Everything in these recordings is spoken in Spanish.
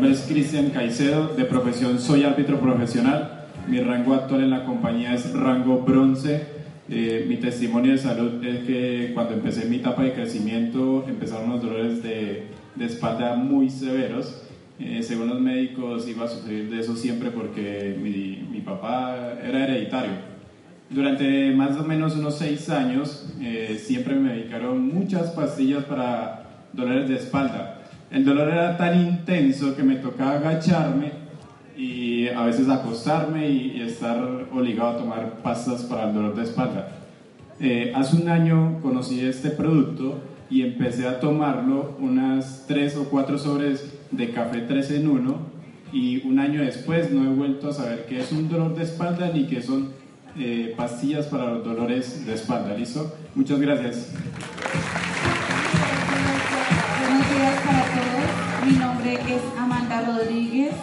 Nombre es Cristian Caicedo, de profesión soy árbitro profesional. Mi rango actual en la compañía es rango bronce. Eh, mi testimonio de salud es que cuando empecé mi etapa de crecimiento empezaron unos dolores de, espalda muy severos. Eh, según los médicos iba a sufrir de eso siempre porque mi, mi papá era hereditario. Durante más o menos unos seis años eh, siempre me dedicaron muchas pastillas para dolores de espalda. El dolor era tan intenso que me tocaba agacharme y a veces acostarme y, estar obligado a tomar pastas para el dolor de espalda. Eh, hace un año conocí este producto y empecé a tomarlo unas tres o cuatro sobres de café 3 en 1 y un año después no he vuelto a saber qué es un dolor de espalda ni qué son eh, pastillas para los dolores de espalda. ¿Listo? Muchas gracias. Rodríguez.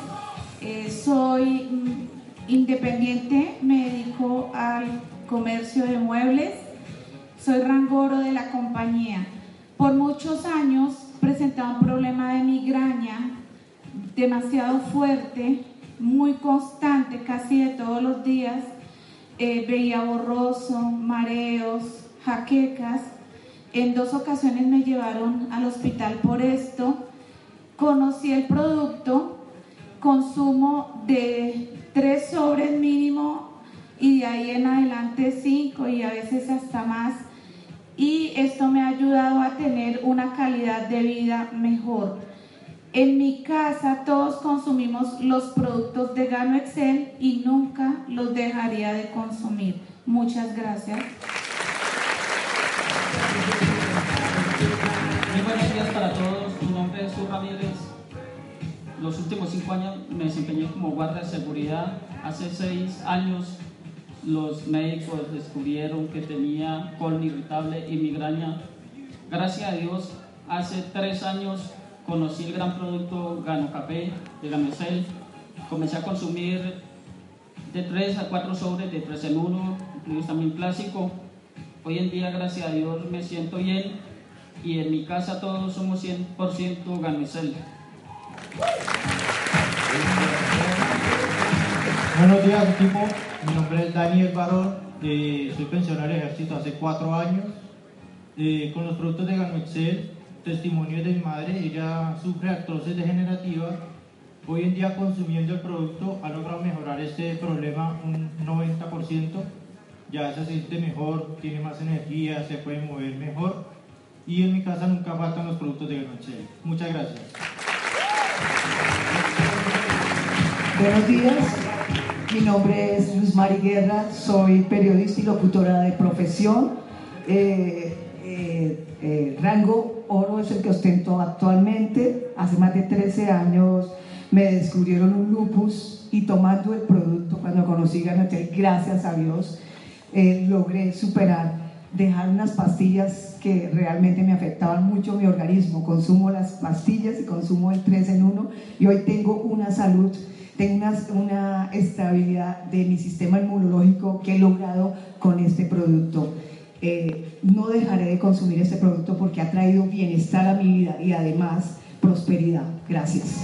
Eh, soy mm, independiente, me dedico al comercio de muebles. Soy rangoro de la compañía. Por muchos años presentaba un problema de migraña demasiado fuerte, muy constante, casi de todos los días eh, veía borroso, mareos, jaquecas. En dos ocasiones me llevaron al hospital por esto. Conocí el producto, consumo de tres sobres mínimo y de ahí en adelante cinco y a veces hasta más. Y esto me ha ayudado a tener una calidad de vida mejor. En mi casa todos consumimos los productos de Gano Excel y nunca los dejaría de consumir. Muchas gracias. Sur Ramírez. Los últimos cinco años me desempeñé como guardia de seguridad. Hace seis años los médicos descubrieron que tenía colon irritable y migraña. Gracias a Dios, hace tres años conocí el gran producto Gano Café de Gamesel, comencé a consumir de 3 a 4 sobres de 3 en 1, incluido también clásico. Hoy en día, gracias a Dios, me siento bien y en mi casa todos somos 100% Gamesel. Buenos días equipo, mi nombre es Daniel Barón, eh, soy pensionado del ejército hace 4 años. Eh, con los productos de Excel testimonio de mi madre, ella sufre artrosis degenerativa. Hoy en día consumiendo el producto ha logrado mejorar este problema un 90%. Ya se siente mejor, tiene más energía, se puede mover mejor. Y en mi casa nunca faltan los productos de noche. Muchas gracias. Buenos días, mi nombre es Luz Mari Guerra, soy periodista y locutora de profesión. Eh, eh, eh, rango oro es el que ostento actualmente. Hace más de 13 años me descubrieron un lupus y tomando el producto cuando conocí Ganatel, gracias a Dios, logré superar, dejar unas pastillas que realmente me afectaban mucho mi organismo. Consumo las pastillas y consumo el 3 en 1 y hoy tengo una salud tengo una, una estabilidad de mi sistema inmunológico que he logrado con este producto. Eh, no dejaré de consumir este producto porque ha traído bienestar a mi vida y además prosperidad. Gracias.